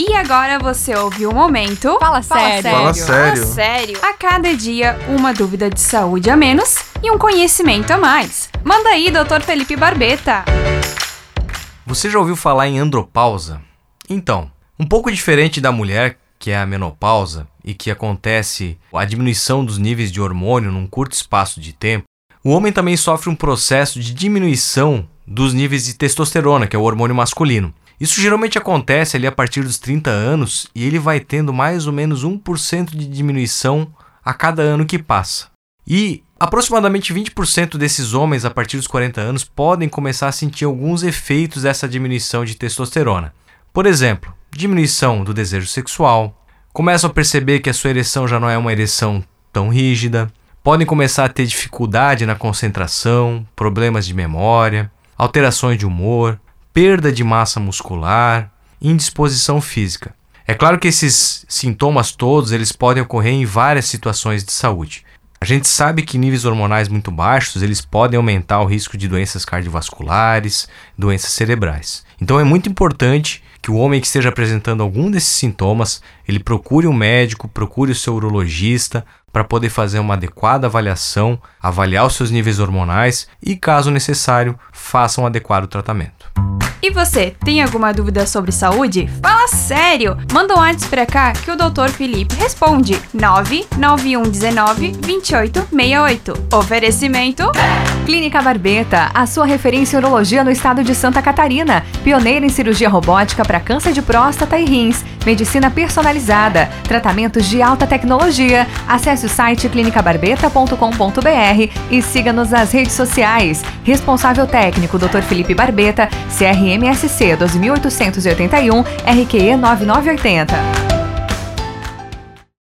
E agora você ouviu o momento. Fala sério. Fala sério. Fala sério. A cada dia, uma dúvida de saúde a menos e um conhecimento a mais. Manda aí, Dr. Felipe Barbeta. Você já ouviu falar em andropausa? Então, um pouco diferente da mulher, que é a menopausa, e que acontece a diminuição dos níveis de hormônio num curto espaço de tempo, o homem também sofre um processo de diminuição dos níveis de testosterona, que é o hormônio masculino. Isso geralmente acontece ali a partir dos 30 anos e ele vai tendo mais ou menos 1% de diminuição a cada ano que passa. E aproximadamente 20% desses homens a partir dos 40 anos podem começar a sentir alguns efeitos dessa diminuição de testosterona. Por exemplo, diminuição do desejo sexual, começam a perceber que a sua ereção já não é uma ereção tão rígida, podem começar a ter dificuldade na concentração, problemas de memória, alterações de humor, perda de massa muscular, indisposição física. É claro que esses sintomas todos eles podem ocorrer em várias situações de saúde. A gente sabe que níveis hormonais muito baixos eles podem aumentar o risco de doenças cardiovasculares, doenças cerebrais. Então é muito importante que o homem que esteja apresentando algum desses sintomas, ele procure um médico, procure o seu urologista para poder fazer uma adequada avaliação, avaliar os seus níveis hormonais e, caso necessário, faça um adequado tratamento. E você, tem alguma dúvida sobre saúde? Fala sério! Manda um WhatsApp pra cá que o Dr. Felipe responde. 99119 2868. Oferecimento Clínica Barbeta, a sua referência em urologia no estado de Santa Catarina. Pioneira em cirurgia robótica para câncer de próstata e rins. Medicina personalizada. Tratamentos de alta tecnologia. Acesse o site clinicabarbeta.com.br e siga-nos nas redes sociais. Responsável técnico Dr. Felipe Barbeta, CRMSC 2881, RQE 9980.